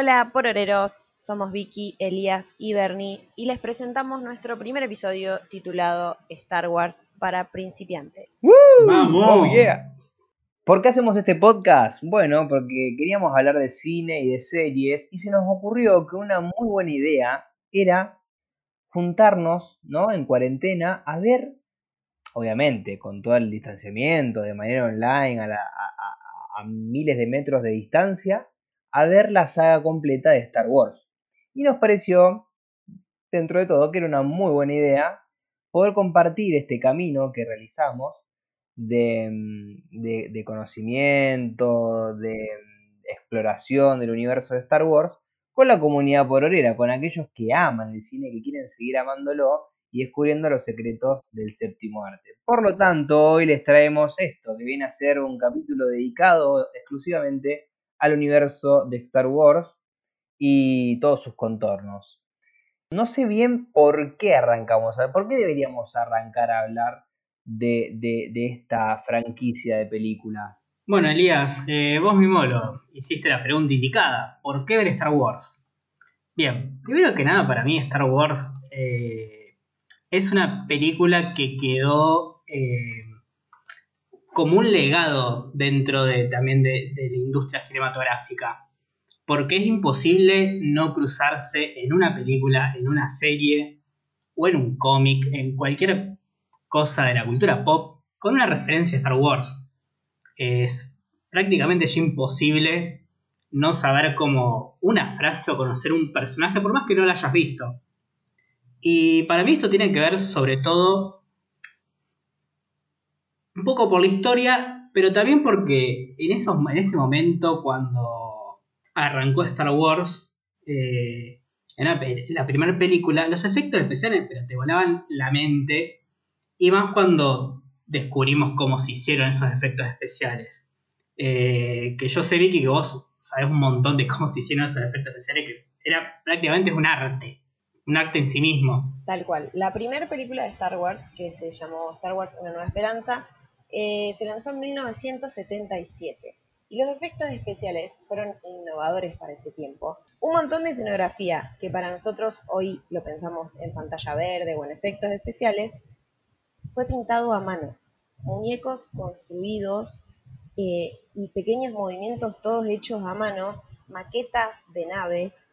Hola pororeros, somos Vicky, Elías y Bernie y les presentamos nuestro primer episodio titulado Star Wars para principiantes. ¡Vamos! Oh, yeah. ¿Por qué hacemos este podcast? Bueno, porque queríamos hablar de cine y de series y se nos ocurrió que una muy buena idea era juntarnos, ¿no? En cuarentena a ver, obviamente, con todo el distanciamiento, de manera online, a, la- a- a- a miles de metros de distancia, a ver la saga completa de Star Wars. Y nos pareció, dentro de todo, que era una muy buena idea poder compartir este camino que realizamos de, mm, de- conocimiento, de mm, exploración del universo de Star Wars con la comunidad pororera, con aquellos que aman el cine, que quieren seguir amándolo y descubriendo los secretos del séptimo arte. Por lo tanto, hoy les traemos esto, que viene a ser un capítulo dedicado exclusivamente al universo de Star Wars y todos sus contornos. No sé bien por qué arrancamos, por qué deberíamos arrancar a hablar de, de- de esta franquicia de películas. Bueno, Elías, eh, vos mismo lo hiciste la pregunta indicada. ¿Por qué ver Star Wars? Bien, primero que nada, para mí Star Wars eh, es una película que quedó eh, como un legado dentro de, también de, de la industria cinematográfica. Porque es imposible no cruzarse en una película, en una serie o en un cómic, en cualquier cosa de la cultura pop, con una referencia a Star Wars es prácticamente ya imposible no saber como una frase o conocer un personaje por más que no lo hayas visto. Y para mí esto tiene que ver sobre todo un poco por la historia, pero también porque en, esos, en ese momento cuando arrancó Star Wars, eh, en la, primera película, los efectos especiales pero te volaban la mente y más cuando descubrimos cómo se hicieron esos efectos especiales. Eh, que yo sé, Vicky, que vos sabés un montón de cómo se hicieron esos efectos especiales, que era prácticamente un arte, un arte en sí mismo. Tal cual. La primera película de Star Wars, que se llamó Star Wars Una Nueva Esperanza, eh, se lanzó en 1977. Y los efectos especiales fueron innovadores para ese tiempo. Un montón de escenografía, que para nosotros hoy lo pensamos en pantalla verde o en efectos especiales, fue pintado a mano. Muñecos construidos eh, y pequeños movimientos todos hechos a mano, maquetas de naves.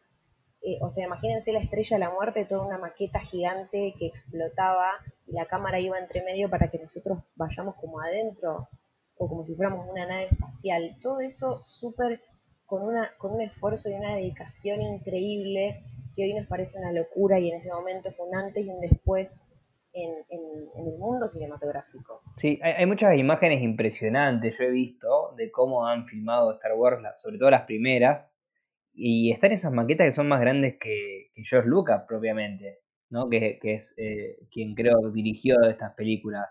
eh, o sea, imagínense la estrella de la muerte, toda una maqueta gigante que explotaba y la cámara iba entre medio para que nosotros vayamos como adentro o como si fuéramos una nave espacial. Todo eso súper con, una, con un esfuerzo y una dedicación increíble que hoy nos parece una locura y en ese momento fue un antes y un después en, en- el mundo cinematográfico. Sí, hay, muchas imágenes impresionantes, yo he visto, de cómo han filmado Star Wars, sobre todo las primeras, y están esas maquetas que son más grandes que, que George Lucas propiamente, ¿no? Que, que es eh, quien creo dirigió estas películas.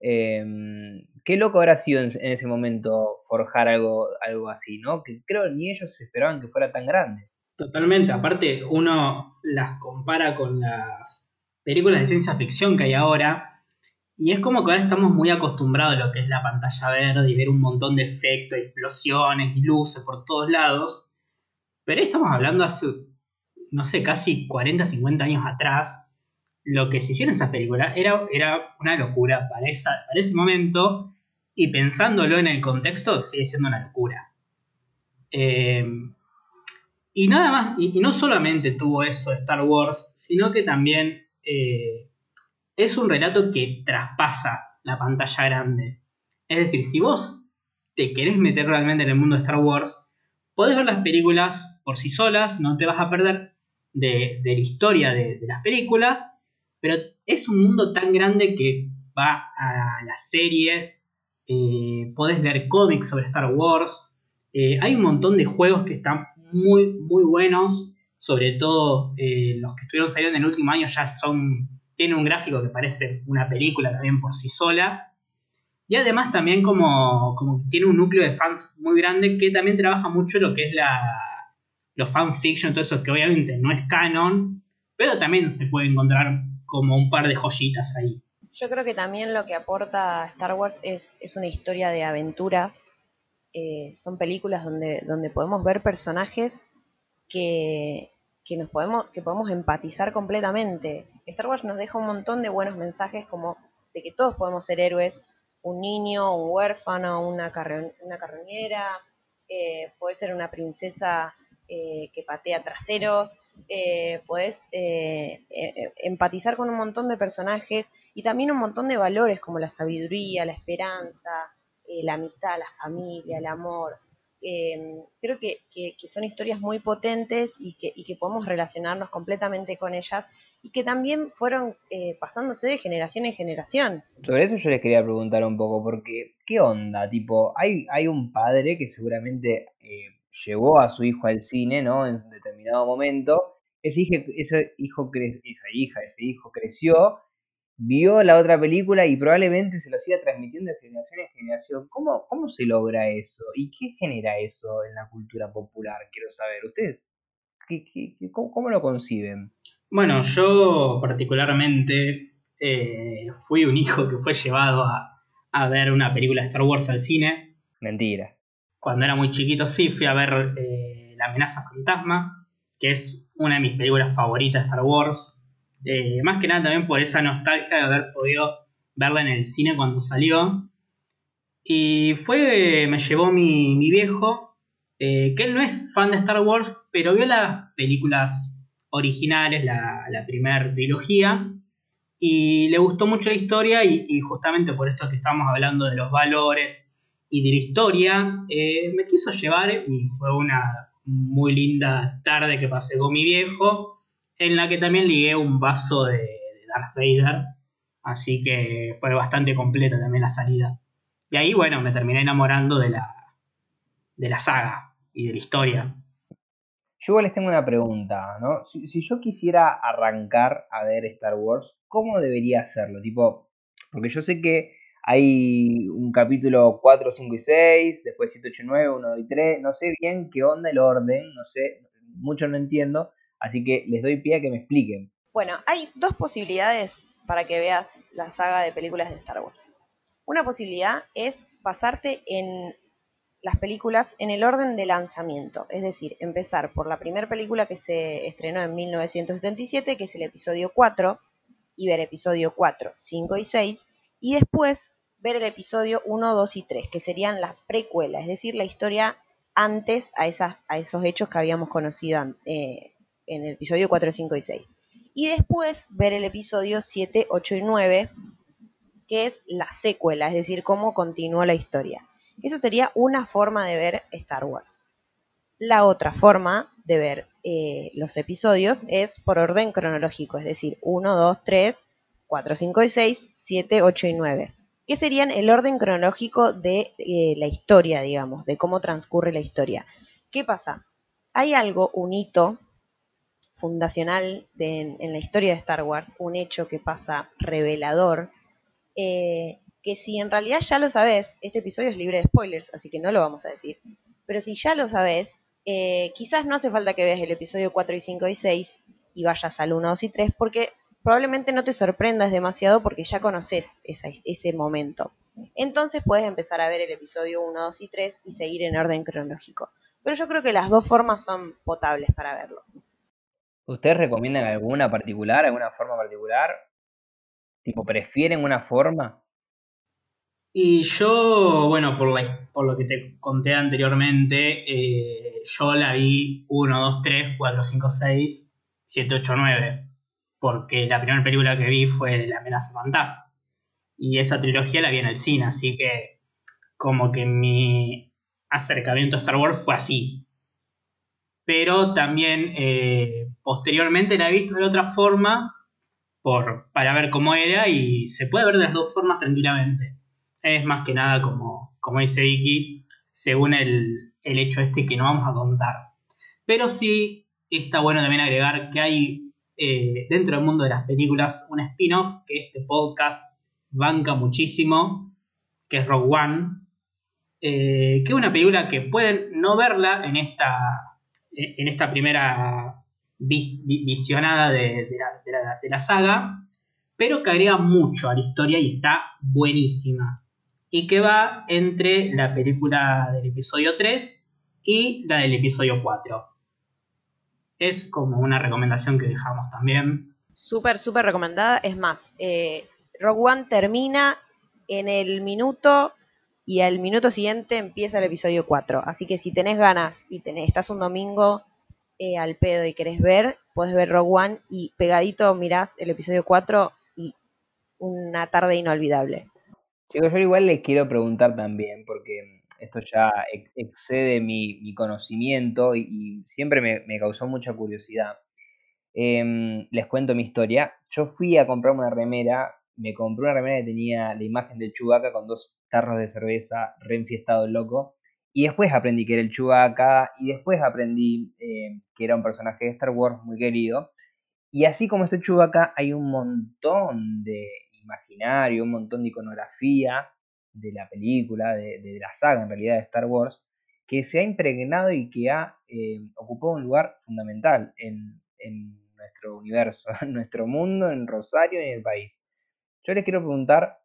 Em, qué loco habrá sido en, ese momento forjar algo, algo así, ¿no? Que creo ni ellos esperaban que fuera tan grande. Totalmente, aparte uno las compara con las películas de ciencia ficción que hay ahora, y es como que ahora estamos muy acostumbrados a lo que es la pantalla verde y ver un montón de efectos, explosiones y luces por todos lados, pero ahí estamos hablando hace, no sé, casi 40, 50 años atrás, lo que se hicieron en esas películas era, era una locura para, para ese momento, y pensándolo en el contexto sigue siendo una locura. Eh, y nada más, y, y no solamente tuvo eso Star Wars, sino que también eh, es un relato que traspasa la pantalla grande. Es decir, si vos te querés meter realmente en el mundo de Star Wars, podés ver las películas por sí solas, no te vas a perder de, de la historia de, de las películas, pero es un mundo tan grande que va a las series, eh, podés leer cómics sobre Star Wars, eh, hay un montón de juegos que están muy, muy buenos. Sobre todo eh, los que estuvieron saliendo en el último año ya son. Tienen un gráfico que parece una película también por sí sola. Y además también como, como tiene un núcleo de fans muy grande que también trabaja mucho lo que es la los fanfiction, todo eso que obviamente no es canon, pero también se puede encontrar como un par de joyitas ahí. Yo creo que también lo que aporta Star Wars es, es una historia de aventuras. Eh, son películas donde, donde podemos ver personajes que, que nos podemos, que podemos empatizar completamente. Star Wars nos deja un montón de buenos mensajes como de que todos podemos ser héroes, un niño, un huérfano, una, una carroñera, eh, puede ser una princesa eh, que patea traseros, eh, puedes eh, empatizar con un montón de personajes y también un montón de valores como la sabiduría, la esperanza, la amistad, la familia, el amor. creo que, son historias muy potentes y que, y que podemos relacionarnos completamente con ellas y que también fueron pasándose de generación en generación. Sobre eso yo les quería preguntar un poco, porque ¿qué onda? Tipo, hay, hay un padre que seguramente llevó a su hijo al cine, ¿no? En un determinado momento. Ese hijo, ese hijo esa hija, ese hijo creció, vio la otra película y probablemente se lo siga transmitiendo de generación en generación. ¿Cómo, cómo se logra eso? ¿Y qué genera eso en la cultura popular? Quiero saber. ¿Ustedes cómo, lo conciben? Bueno, yo particularmente eh, fui un hijo que fue llevado a, a ver una película de Star Wars al cine. Mentira cuando era muy chiquito sí fui a ver eh, La amenaza fantasma, que es una de mis películas favoritas de Star Wars. Eh, más que nada también por esa nostalgia de haber podido verla en el cine cuando salió. Y fue, me llevó mi, viejo, eh, que él no es fan de Star Wars, pero vio las películas originales, la, la primera trilogía, y le gustó mucho la historia y, y, justamente por esto que estamos hablando de los valores y de la historia, eh, me quiso llevar y fue una muy linda tarde que pasé con mi viejo, en la que también ligué un vaso de, Darth Vader, así que fue bastante completa también la salida. Y ahí, bueno, me terminé enamorando de la, de la saga y de la historia. Yo les tengo una pregunta, ¿no? Si, si, yo quisiera arrancar a ver Star Wars, ¿cómo debería hacerlo? Tipo, porque yo sé que hay un capítulo 4, 5 y 6, después 7, 8 y 9, 1, 2 y 3. No sé bien qué onda el orden, no sé, mucho no entiendo. Así que les doy pie a que me expliquen. Bueno, hay dos posibilidades para que veas la saga de películas de Star Wars. Una posibilidad es basarte en las películas en el orden de lanzamiento, es decir, empezar por la primera película que se estrenó en 1977, que es el episodio 4, y ver episodio 4, 5 y 6, y después ver el episodio 1, 2 y 3, que serían las precuelas, es decir, la historia antes a, esas, a esos hechos que habíamos conocido eh, en el episodio 4, 5 y 6. Y después ver el episodio 7, 8 y 9, que es la secuela, es decir, cómo continúa la historia. Esa sería una forma de ver Star Wars. La otra forma de ver eh, los episodios es por orden cronológico, es decir, 1, 2, 3, 4, 5 y 6, 7, 8 y 9 que serían el orden cronológico de eh, la historia, digamos, de cómo transcurre la historia. ¿Qué pasa? Hay algo, un hito fundacional en la historia de Star Wars, un hecho que pasa revelador, eh, que si en realidad ya lo sabes, este episodio es libre de spoilers, así que no lo vamos a decir, pero si ya lo sabes, eh, quizás no hace falta que veas el episodio 4 y 5 y 6 y vayas al 1, 2 y 3, porque probablemente no te sorprendas demasiado porque ya conoces ese momento. Entonces puedes empezar a ver el episodio 1, 2 y 3 y seguir en orden cronológico. Pero yo creo que las dos formas son potables para verlo. ¿Ustedes recomiendan alguna particular, alguna forma particular? ¿Tipo, prefieren una forma? Y yo, bueno, por, por lo que te conté anteriormente, eh, yo la vi 1, 2, 3, 4, 5, 6, 7, 8, 9 porque la primera película que vi fue La amenaza fantasma. Y esa trilogía la vi en el cine, así que como que mi acercamiento a Star Wars fue así. Pero también eh, posteriormente la he visto de otra forma por, para ver cómo era y se puede ver de las dos formas tranquilamente. Es más que nada como, como dice Vicky, según el, el hecho este que no vamos a contar. Pero sí está bueno también agregar que hay eh, dentro del mundo de las películas un spin-off que este podcast banca muchísimo, que es Rogue One, eh, que es una película que pueden no verla en esta, en esta primera visionada de, la, de la saga, pero que agrega mucho a la historia y está buenísima. Y que va entre la película del episodio 3 y la del episodio 4. Es como una recomendación que dejamos también. Súper, súper recomendada. Es más, eh, Rogue One termina en el minuto y al minuto siguiente empieza el episodio 4. Así que si tenés ganas y tenés, estás un domingo eh, al pedo y querés ver, puedes ver Rogue One y pegadito mirás el episodio 4 y una tarde inolvidable. Chicos, yo igual les quiero preguntar también, porque esto ya excede mi, conocimiento y, siempre me, causó mucha curiosidad. Em, les cuento mi historia. Yo fui a comprar una remera, me compré una remera que tenía la imagen del Chewbacca con dos tarros de cerveza, reenfiestado loco. Y después aprendí que era el Chewbacca y después aprendí eh, que era un personaje de Star Wars muy querido. Y así como este Chewbacca hay un montón de imaginario, un montón de iconografía de la película, de, la saga en realidad de Star Wars, que se ha impregnado y que ha eh, ocupado un lugar fundamental en, en, nuestro universo, en nuestro mundo, en Rosario y en el país. Yo les quiero preguntar,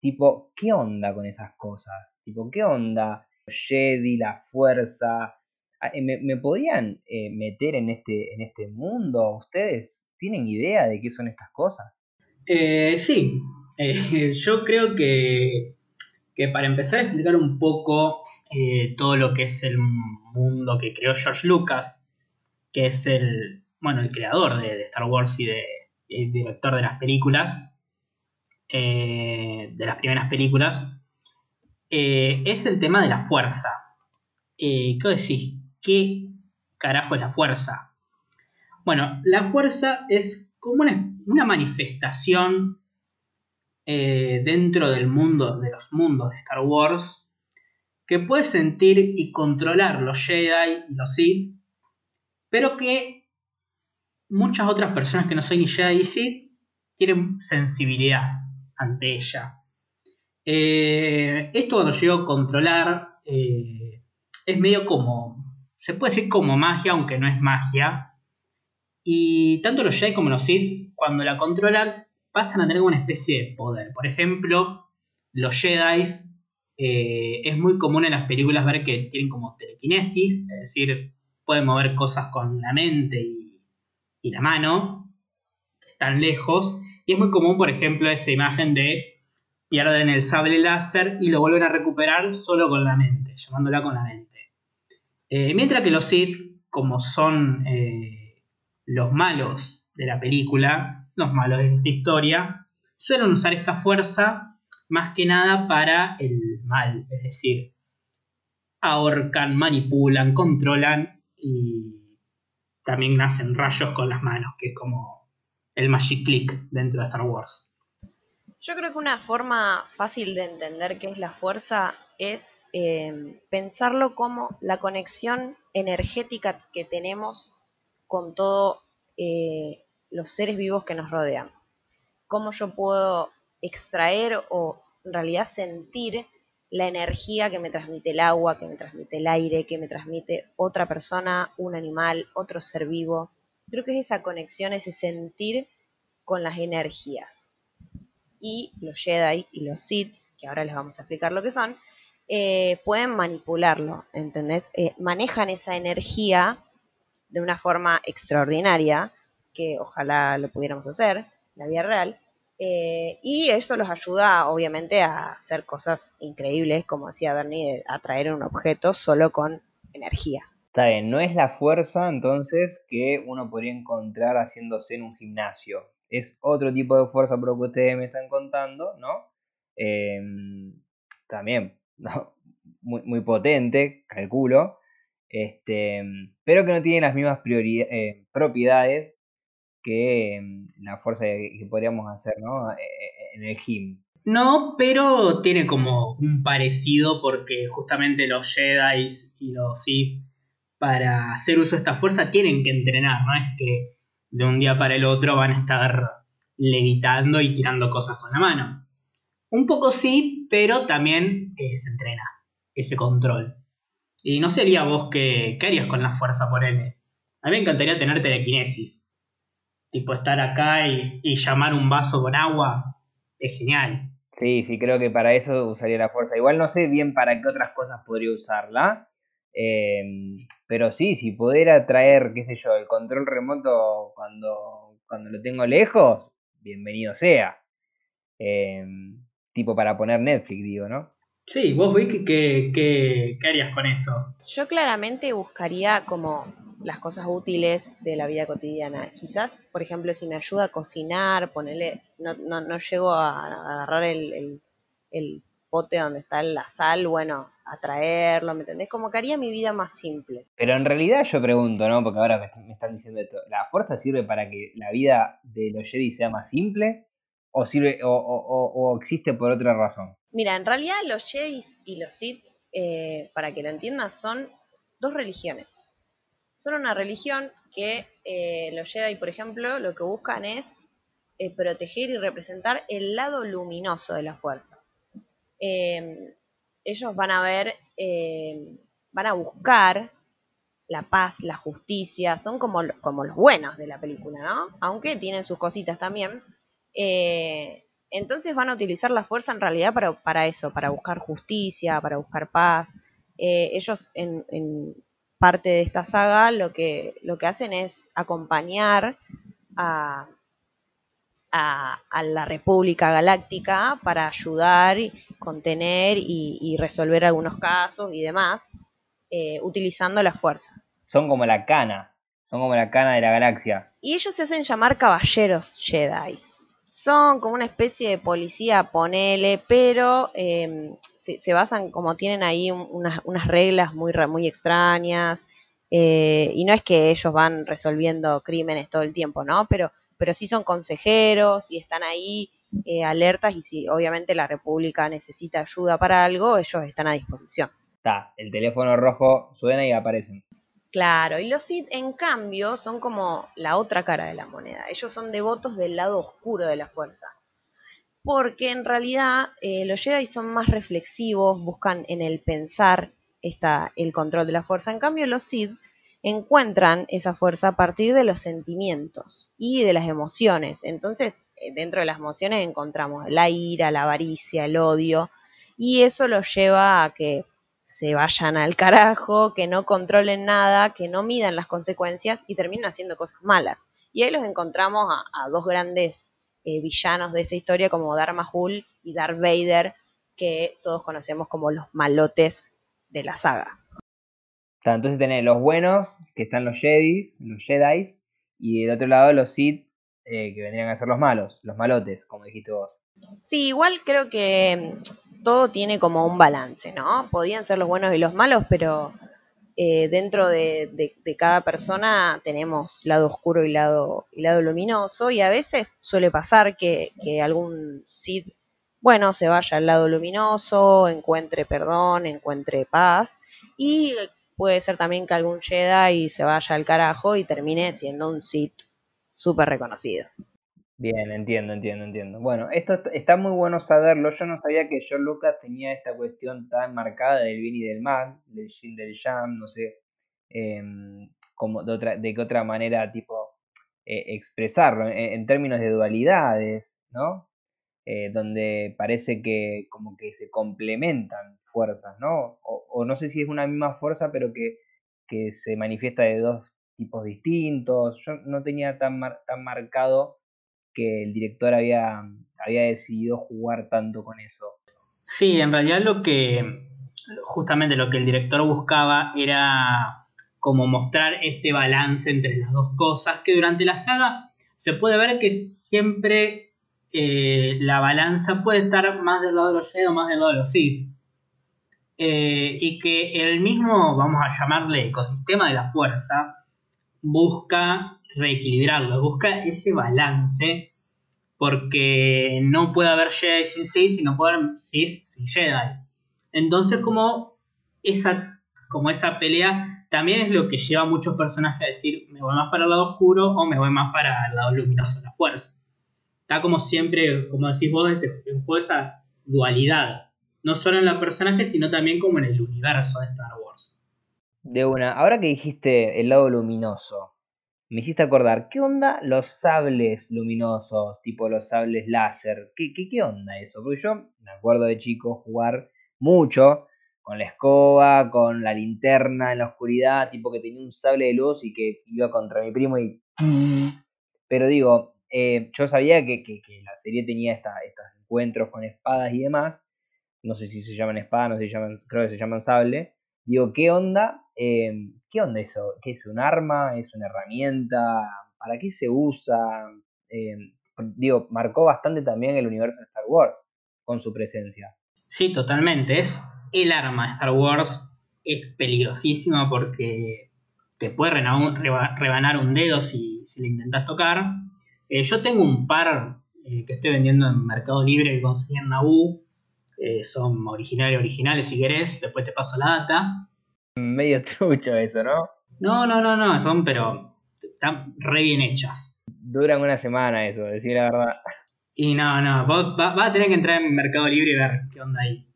tipo, ¿qué onda con esas cosas? Tipo, ¿qué onda? Jedi, la fuerza. Ah, eh, ¿Me, podrían eh, meter en este, en este mundo? ¿Ustedes tienen idea de qué son estas cosas? sí, yo creo que que para empezar a explicar un poco eh, todo lo que es el mundo que creó George Lucas, que es el, bueno, el creador de, Star Wars y de, el director de las películas, eh, de las primeras películas, eh, es el tema de la fuerza. ¿Qué decís? ¿Qué carajo es la fuerza? Bueno, la fuerza es como una manifestación eh, dentro del mundo, de los mundos de Star Wars, que puede sentir y controlar los Jedi y los Sith, pero que muchas otras personas que no son ni Jedi ni Sith tienen sensibilidad ante ella. Eh, esto cuando llego a controlar eh, es medio como, se puede decir como magia, aunque no es magia. Y tanto los Jedi como los Sith, cuando la controlan, pasan a tener una especie de poder. Por ejemplo, los Jedi eh, es muy común en las películas ver que tienen como telequinesis, es decir, pueden mover cosas con la mente y, la mano, que están lejos. Y es muy común, por ejemplo, esa imagen de pierden el sable láser y lo vuelven a recuperar solo con la mente, llamándola con la mente. Eh, mientras que los Sith, como son eh, los malos de la película, los malos de esta historia, suelen usar esta fuerza más que nada para el mal, es decir, ahorcan, manipulan, controlan y también hacen rayos con las manos, que es como el Magic Click dentro de Star Wars. Yo creo que una forma fácil de entender qué es la fuerza es eh, pensarlo como la conexión energética que tenemos con todo eh, los seres vivos que nos rodean. Cómo yo puedo extraer o en realidad sentir la energía que me transmite el agua, que me transmite el aire, que me transmite otra persona, un animal, otro ser vivo. Creo que es esa conexión, ese sentir con las energías. Y los Jedi y los Sith, que ahora les vamos a explicar lo que son, eh, pueden manipularlo, ¿entendés? Eh, manejan esa energía de una forma extraordinaria que ojalá lo pudiéramos hacer en la vida real. Eh, y eso los ayuda, obviamente, a hacer cosas increíbles, como decía Bernie, a traer un objeto solo con energía. Está bien, no es la fuerza entonces que uno podría encontrar haciéndose en un gimnasio. Es otro tipo de fuerza por lo que ustedes me están contando, ¿no? Em, también, Muy, potente, calculo. Este, pero que no tiene las mismas eh, propiedades que mm, la fuerza que podríamos hacer ¿no? E, e, en el gym. No, pero tiene como un parecido porque justamente los Jedi y los Sith para hacer uso de esta fuerza tienen que entrenar, no es que de un día para el otro van a estar levitando y tirando cosas con la mano. Un poco sí, pero también eh, se entrena ese control. Y no sería vos que, ¿qué harías con la fuerza por él. A mí me encantaría tener telequinesis tipo estar acá y, llamar un vaso con agua, es genial. Sí, sí, creo que para eso usaría la fuerza. Igual no sé bien para qué otras cosas podría usarla. Em, pero sí, si pudiera traer, qué sé yo, el control remoto cuando, cuando lo tengo lejos, bienvenido sea. Em, tipo para poner Netflix, digo, ¿no? Sí, vos Vicky, ¿qué, qué, qué harías con eso? Yo claramente buscaría como las cosas útiles de la vida cotidiana. Quizás, por ejemplo, si me ayuda a cocinar, ponerle, no, no, no llego a agarrar el, el, el bote donde está la sal, bueno, a traerlo, ¿me entendés? Como que haría mi vida más simple. Pero en realidad yo pregunto, ¿no? Porque ahora me están diciendo esto, ¿la fuerza sirve para que la vida de los Jedi sea más simple? ¿O, sirve, o, o, o existe por otra razón? Mira, en realidad los Jedi y los Sith, eh, para que lo entiendas, son dos religiones. Son una religión que eh, los Jedi, por ejemplo, lo que buscan es eh, proteger y representar el lado luminoso de la fuerza. Eh, ellos van a ver, eh, van a buscar la paz, la justicia, son como, los buenos de la película, ¿no? Aunque tienen sus cositas también. Eh, entonces van a utilizar la fuerza en realidad para, eso, para buscar justicia, para buscar paz. Eh, ellos en, parte de esta saga lo que, lo que hacen es acompañar a, a, a la República Galáctica para ayudar, contener y, y resolver algunos casos y demás, eh, utilizando la fuerza. Son como la cana, son como la cana de la galaxia. Y ellos se hacen llamar caballeros Jedi. Son como una especie de policía, ponele, pero se, se, basan, como tienen ahí un, unas, unas, reglas muy, muy extrañas. Eh, y no es que ellos van resolviendo crímenes todo el tiempo, ¿no? Pero, pero sí son consejeros y están ahí eh, alertas y si obviamente la República necesita ayuda para algo, ellos están a disposición. Está, el teléfono rojo suena y aparecen. Claro, y los Sith en cambio son como la otra cara de la moneda. Ellos son devotos del lado oscuro de la fuerza. Porque en realidad eh, los Jedi son más reflexivos, buscan en el pensar el control de la fuerza. En cambio los Sith encuentran esa fuerza a partir de los sentimientos y de las emociones. Entonces, eh, dentro de las emociones encontramos la ira, la avaricia, el odio, y eso los lleva a que se vayan al carajo, que no controlen nada, que no midan las consecuencias y terminen haciendo cosas malas. Y ahí los encontramos a, a dos grandes eh, villanos de esta historia como Darth Mahul y Darth Vader, que todos conocemos como los malotes de la saga. Entonces tenés los buenos, que están los Jedis, los Jedis, y del otro lado los Sith, eh, que vendrían a ser los malos, los malotes, como dijiste vos. Sí, igual creo que todo tiene como un balance, ¿no? Podían ser los buenos y los malos, pero eh, dentro de, cada persona tenemos lado oscuro y lado, luminoso, y a veces suele pasar que, algún Sith, bueno, se vaya al lado luminoso, encuentre perdón, encuentre paz, y puede ser también que algún Jedi se vaya al carajo y termine siendo un Sith súper reconocido. Bien, entiendo, entiendo, entiendo. Bueno, esto está muy bueno saberlo. Yo no sabía que John Lucas tenía esta cuestión tan marcada del bien y del mal, del yin del yang, no sé, eh, como de, otra, de qué otra manera, tipo, eh, expresarlo, en, en, términos de dualidades, ¿no? Eh, donde parece que como que se complementan fuerzas, ¿no? O, o, no sé si es una misma fuerza, pero que, que se manifiesta de dos tipos distintos. Yo no tenía tan, mar, tan marcado que el director había, había decidido jugar tanto con eso. Sí, en realidad lo que justamente lo que el director buscaba era como mostrar este balance entre las dos cosas, que durante la saga se puede ver que siempre eh, la balanza puede estar más del lado de los Jedi o más del lado de los Sith. Eh, y que el mismo, vamos a llamarle ecosistema de la fuerza, busca reequilibrarlo, busca ese balance, porque no puede haber Jedi sin Sith y no puede haber Sith sin Jedi. Entonces, como esa, como esa pelea también es lo que lleva a muchos personajes a decir, me voy más para el lado oscuro o me voy más para el lado luminoso de la fuerza. Está como siempre, como decís vos, en juego esa dualidad, no solo en los personajes, sino también como en el universo de Star Wars. De una, ahora que dijiste el lado luminoso, me hiciste acordar, ¿qué onda los sables luminosos, tipo los sables láser? ¿Qué, qué, qué onda eso? Porque yo me acuerdo de chico jugar mucho con la escoba, con la linterna en la oscuridad, tipo que tenía un sable de luz y que iba contra mi primo y... Pero digo, eh, yo sabía que, que, la serie tenía esta, estos encuentros con espadas y demás. No sé si se llaman espadas, no sé si llaman, creo que se llaman sable. Digo, ¿qué onda? Eh, ¿Qué onda eso? ¿Qué es un arma? ¿Es una herramienta? ¿Para qué se usa? Eh, digo, marcó bastante también el universo de Star Wars con su presencia. Sí, totalmente. Es el arma de Star Wars. Es peligrosísima porque te puede rebanar un dedo si, si le intentas tocar. Eh, yo tengo un par que estoy vendiendo en Mercado Libre que conseguí en Naboo eh, son originales, originales si querés, después te paso la data. Medio trucho eso, ¿no? No, no, no, no, son pero están re bien hechas. Duran una semana eso, decir la verdad. Y no, no, vos vas a tener que entrar en Mercado Libre y ver qué onda ahí.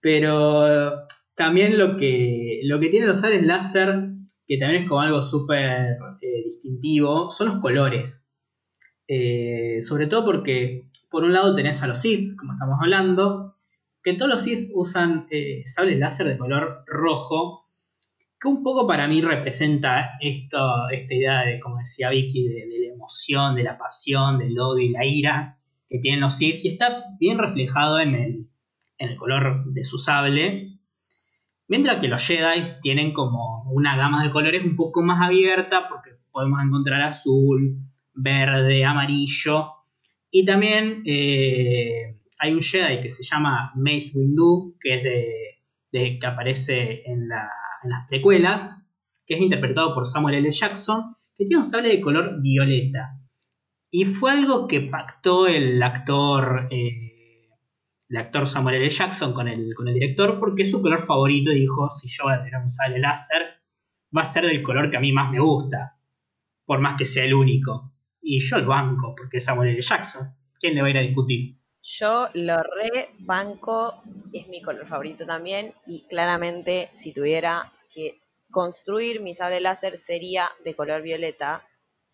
Pero también lo que, lo que tienen los sales láser, que también es como algo súper eh, distintivo, son los colores. Eh, sobre todo porque por un lado tenés a los Sith, como estamos hablando, que todos los Sith usan eh, sables láser de color rojo, que un poco para mí representa esto, esta idea de, como decía Vicky, de, la emoción, de la pasión, del odio y la ira que tienen los Sith, y está bien reflejado en el, en el color de su sable. Mientras que los Jedi tienen como una gama de colores un poco más abierta, porque podemos encontrar azul, verde, amarillo, y también eh, hay un Jedi que se llama Mace Windu, que es de, que aparece en, las precuelas, que es interpretado por Samuel L. Jackson, que tiene un sable de color violeta. Y fue algo que pactó el actor, eh, el actor Samuel L. Jackson con el, con el director, porque es su color favorito y dijo, si yo voy a tener un sable láser, va a ser del color que a mí más me gusta, por más que sea el único. Y yo el banco, porque es Samuel L. Jackson. ¿Quién le va a ir a discutir? Yo lo re banco, es mi color favorito también. Y claramente, si tuviera que construir mi sable láser, sería de color violeta,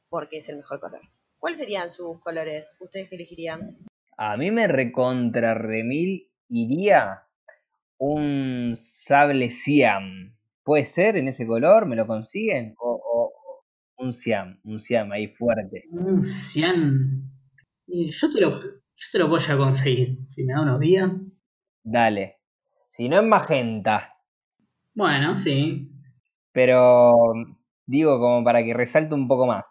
porque es el mejor color. ¿Cuáles serían sus colores? ¿Ustedes qué elegirían? A mí me recontra remil iría un sable Siam. ¿Puede ser en ese color? ¿Me lo consiguen? ¿O, un Siam, un Siam ahí fuerte. Un Siam. Yo te lo, yo te lo voy a conseguir. Si me da unos días. Dale. Si no es magenta. Bueno, sí. Pero digo como para que resalte un poco más.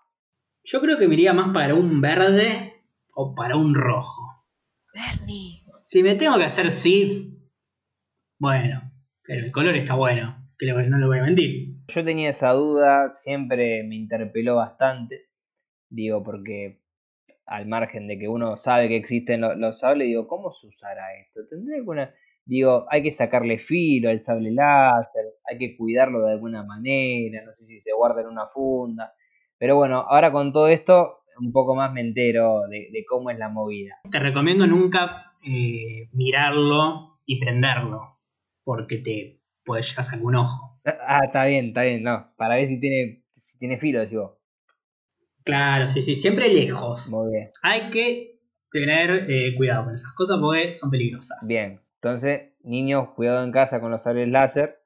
Yo creo que me iría más para un verde o para un rojo. Bernie. Si me tengo que hacer Sid, bueno, pero el color está bueno, que no lo voy a mentir. Yo tenía esa duda, siempre me interpeló bastante, digo, porque al margen de que uno sabe que existen los, sables, digo, ¿cómo se usará esto? ¿Tendré alguna...? Digo, hay que sacarle filo al sable láser, hay que cuidarlo de alguna manera, no sé si se guarda en una funda. Pero bueno, ahora con todo esto, un poco más me entero de, cómo es la movida. Te recomiendo nunca eh, mirarlo y prenderlo, porque te puede llegar a sacar un ojo. Ah, está bien, está bien, no. Para ver si tiene, si tiene filo, decís Claro, sí, sí, siempre lejos. Muy bien. Hay que tener eh, cuidado con esas cosas porque son peligrosas. Bien, entonces, niños, cuidado en casa con los sables láser.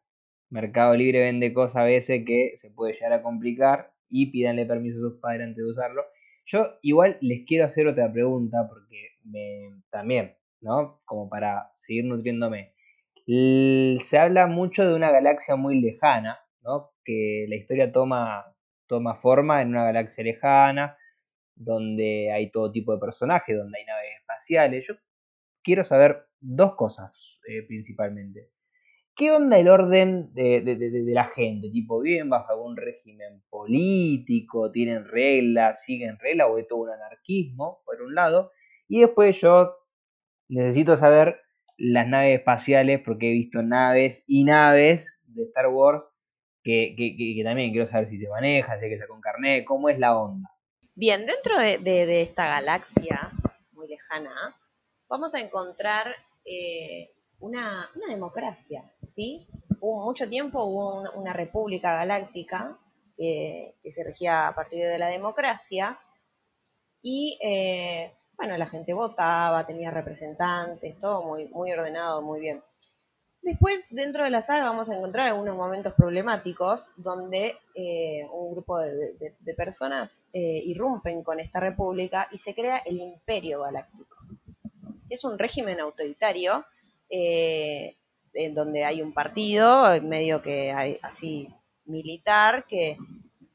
Mercado Libre vende cosas a veces que se puede llegar a complicar y pídanle permiso a sus padres antes de usarlo. Yo igual les quiero hacer otra pregunta porque me, también, ¿no? Como para seguir nutriéndome se habla mucho de una galaxia muy lejana, ¿no? que la historia toma, toma forma en una galaxia lejana, donde hay todo tipo de personajes, donde hay naves espaciales. Yo quiero saber dos cosas eh, principalmente. ¿Qué onda el orden de, la gente? Tipo, ¿viven bajo algún régimen político? ¿Tienen reglas? ¿Siguen reglas? ¿O es todo un anarquismo, por un lado? Y después yo necesito saber las naves espaciales, porque he visto naves y naves de Star Wars que, también quiero saber si se maneja, si hay que sacar un carnet, cómo es la onda. Bien, dentro de, esta galaxia muy lejana, vamos a encontrar eh, una, democracia, ¿sí? Hubo mucho tiempo hubo una, república galáctica que se regía a partir de la democracia y eh, bueno, la gente votaba, tenía representantes, todo muy, muy ordenado, muy bien. Después, dentro de la saga, vamos a encontrar algunos momentos problemáticos donde eh, un grupo de, personas eh, irrumpen con esta república y se crea el Imperio Galáctico. Es un régimen autoritario eh, en donde hay un partido, medio que hay así militar, que,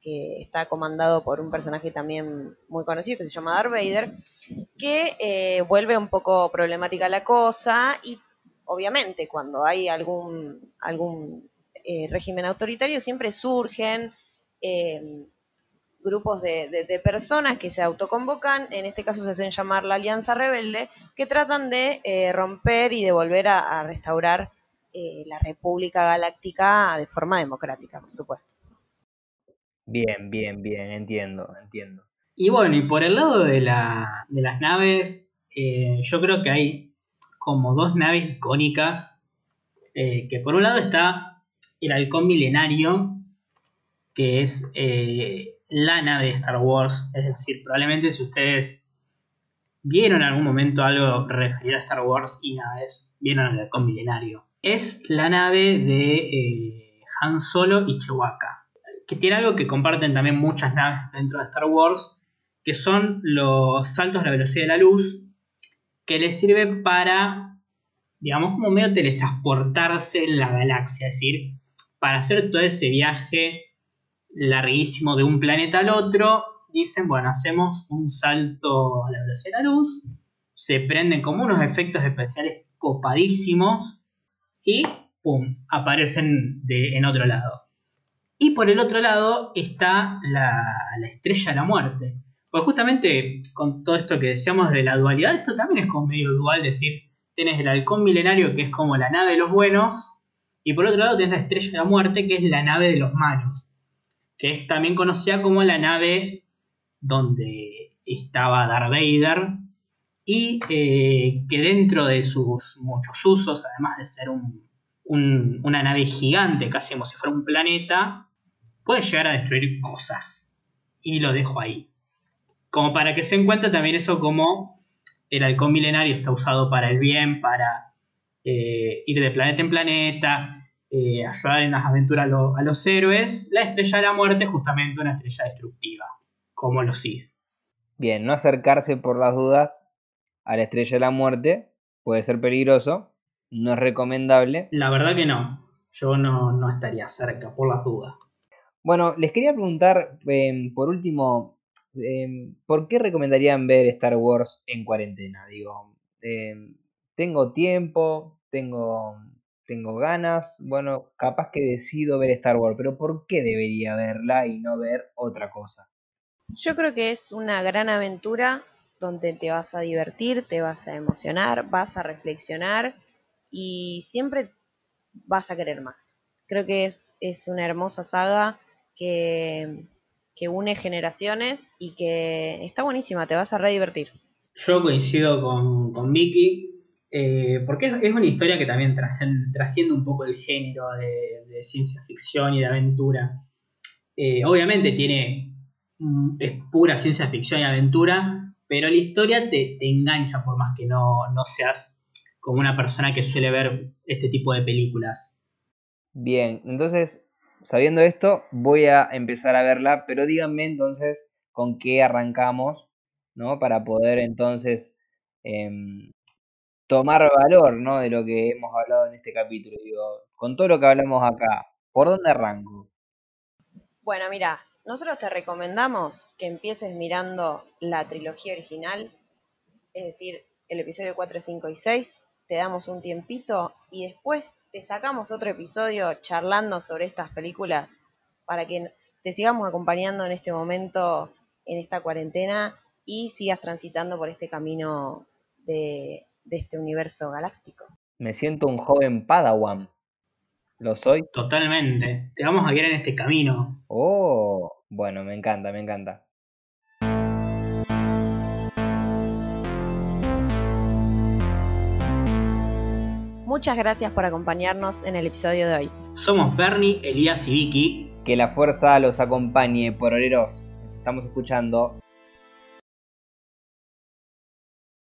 que, está comandado por un personaje también muy conocido que se llama Darth Vader, que vuelve un poco problemática la cosa y obviamente cuando hay algún, algún eh, régimen autoritario siempre surgen eh, grupos de, personas que se autoconvocan, en este caso se hacen llamar la Alianza Rebelde, que tratan de eh, romper y de volver a, restaurar la República Galáctica de forma democrática, por supuesto. Bien, bien, bien, entiendo, entiendo. Y bueno, y por el lado de, la, de las naves, yo creo que hay como dos naves icónicas, eh, que por un lado está el halcón milenario, que es eh, la nave de Star Wars, es decir, probablemente si ustedes vieron en algún momento algo referido a Star Wars y naves, vieron el halcón milenario. Es la nave de eh, Han Solo y Chewbacca, que tiene algo que comparten también muchas naves dentro de Star Wars, que son los saltos a la velocidad de la luz, que le sirve para, digamos, como medio teletransportarse en la galaxia, es decir, para hacer todo ese viaje larguísimo de un planeta al otro, dicen, bueno, hacemos un salto a la velocidad de la luz, se prenden como unos efectos especiales copadísimos y ¡pum! aparecen de, en otro lado. Y por el otro lado está la estrella de la muerte, pues justamente con todo esto que decíamos de la dualidad, esto también es como medio dual, decir, tienes el halcón milenario que es como la nave de los buenos, y por otro lado tienes la estrella de la muerte que es la nave de los malos, que es también conocida como la nave donde estaba Darth Vader, y eh, que dentro de sus muchos usos, además de ser una nave gigante, casi como si fuera un planeta, puede llegar a destruir cosas. Y lo dejo ahí como para que se encuentre también eso como el halcón milenario está usado para el bien, para eh, ir de planeta en planeta, eh, ayudar en las aventuras a, los héroes, la estrella de la muerte es justamente una estrella destructiva, como los Sith. Bien, no acercarse por las dudas a la estrella de la muerte puede ser peligroso, no es recomendable. La verdad que no, yo no, no estaría cerca por las dudas. Bueno, les quería preguntar, em, por último, Em, ¿por qué recomendarían ver Star Wars en cuarentena? Digo, em, tengo tiempo, tengo, tengo ganas, bueno, capaz que decido ver Star Wars, pero ¿por qué debería verla y no ver otra cosa? Yo creo que es una gran aventura donde te vas a divertir, te vas a emocionar, vas a reflexionar y siempre vas a querer más. Creo que es, es una hermosa saga que que une generaciones y que está buenísima, te vas a re divertir. Yo coincido con, Vicky, eh, porque es, una historia que también trasciende, un poco el género de, ciencia ficción y de aventura. Eh, obviamente tiene mm, es pura ciencia ficción y aventura, pero la historia te, engancha por más que no, no seas como una persona que suele ver este tipo de películas. Bien, entonces sabiendo esto, voy a empezar a verla, pero díganme entonces con qué arrancamos, ¿no? Para poder entonces em, tomar valor, ¿no? De lo que hemos hablado en este capítulo. Digo, con todo lo que hablamos acá, ¿por dónde arranco? Bueno, mira, nosotros te recomendamos que empieces mirando la trilogía original, es decir, el episodio 4, 5 y 6, te damos un tiempito y después te sacamos otro episodio charlando sobre estas películas para que te sigamos acompañando en este momento, en esta cuarentena y sigas transitando por este camino de, de este universo galáctico. Me siento un joven Padawan. ¿Lo soy? Totalmente. Te vamos a guiar en este camino. Oh, bueno, me encanta, me encanta. Muchas gracias por acompañarnos en el episodio de hoy. Somos Bernie, Elías y Vicky. Que la fuerza los acompañe por Oleros. Nos estamos escuchando.